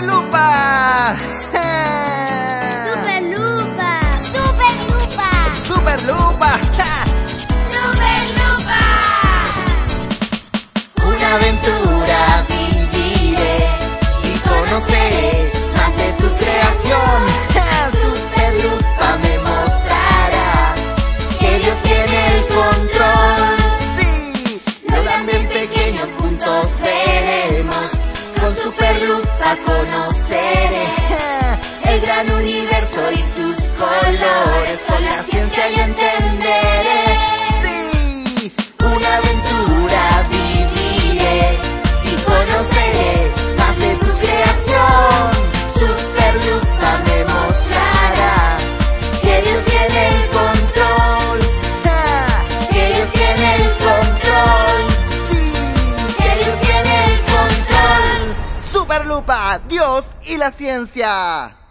¡Sí! gran universo y sus colores. Con la ciencia yo entenderé. Sí, una aventura viviré y conoceré más de tu creación. Super Lupa me mostrará que Dios tiene el control. Que Dios tiene el control. Sí, que Dios tiene el control. Super Lupa, Dios y la ciencia.